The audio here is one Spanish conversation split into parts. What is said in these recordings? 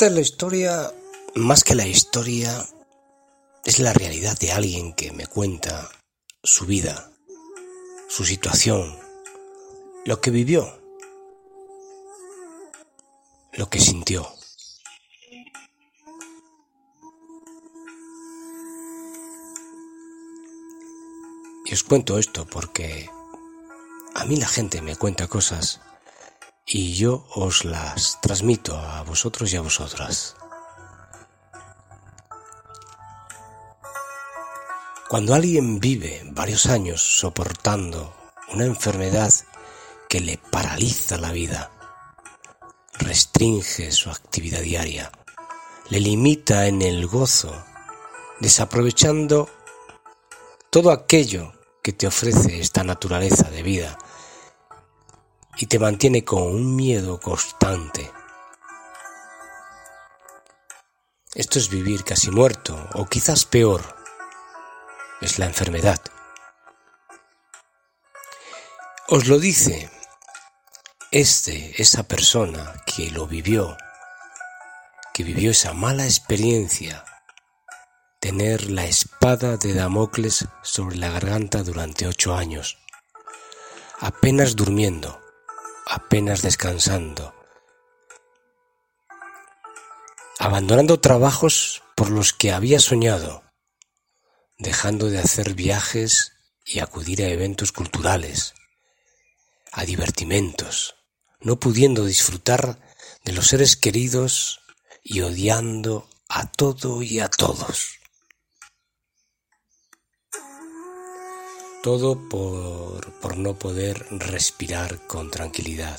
Esta es la historia, más que la historia, es la realidad de alguien que me cuenta su vida, su situación, lo que vivió, lo que sintió. Y os cuento esto porque a mí la gente me cuenta cosas y yo os las transmito a vosotros y a vosotras. Cuando alguien vive varios años soportando una enfermedad que le paraliza la vida, restringe su actividad diaria, le limita en el gozo, desaprovechando todo aquello que te ofrece esta naturaleza de vida y te mantiene con un miedo constante. Esto es vivir casi muerto, o quizás peor, es la enfermedad. Os lo dice este, esa persona que lo vivió, que vivió esa mala experiencia, tener la espada de Damocles sobre la garganta durante ocho años, apenas durmiendo, apenas descansando, abandonando trabajos por los que había soñado, dejando de hacer viajes y acudir a eventos culturales, a divertimentos, no pudiendo disfrutar de los seres queridos y odiando a todo y a todos. Todo por, por no poder respirar con tranquilidad.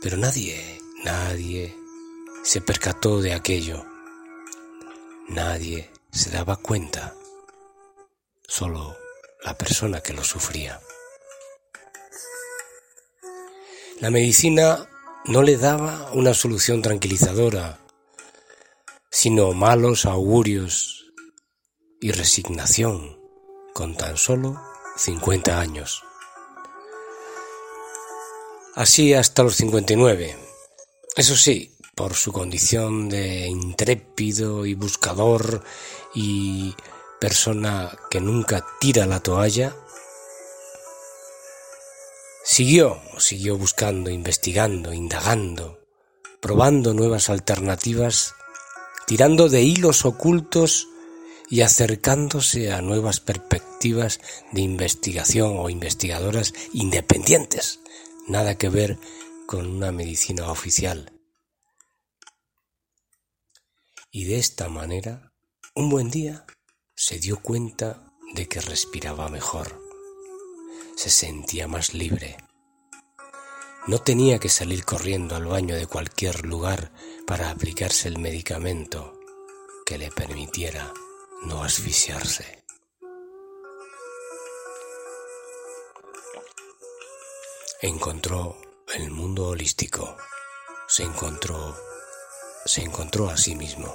Pero nadie, nadie se percató de aquello. Nadie se daba cuenta. Solo la persona que lo sufría. La medicina no le daba una solución tranquilizadora, sino malos augurios y resignación con tan solo 50 años. Así hasta los 59. Eso sí, por su condición de intrépido y buscador y persona que nunca tira la toalla, siguió, siguió buscando, investigando, indagando, probando nuevas alternativas, tirando de hilos ocultos y acercándose a nuevas perspectivas de investigación o investigadoras independientes, nada que ver con una medicina oficial. Y de esta manera, un buen día, se dio cuenta de que respiraba mejor, se sentía más libre. No tenía que salir corriendo al baño de cualquier lugar para aplicarse el medicamento que le permitiera no asfixiarse. Encontró el mundo holístico, se encontró, se encontró a sí mismo.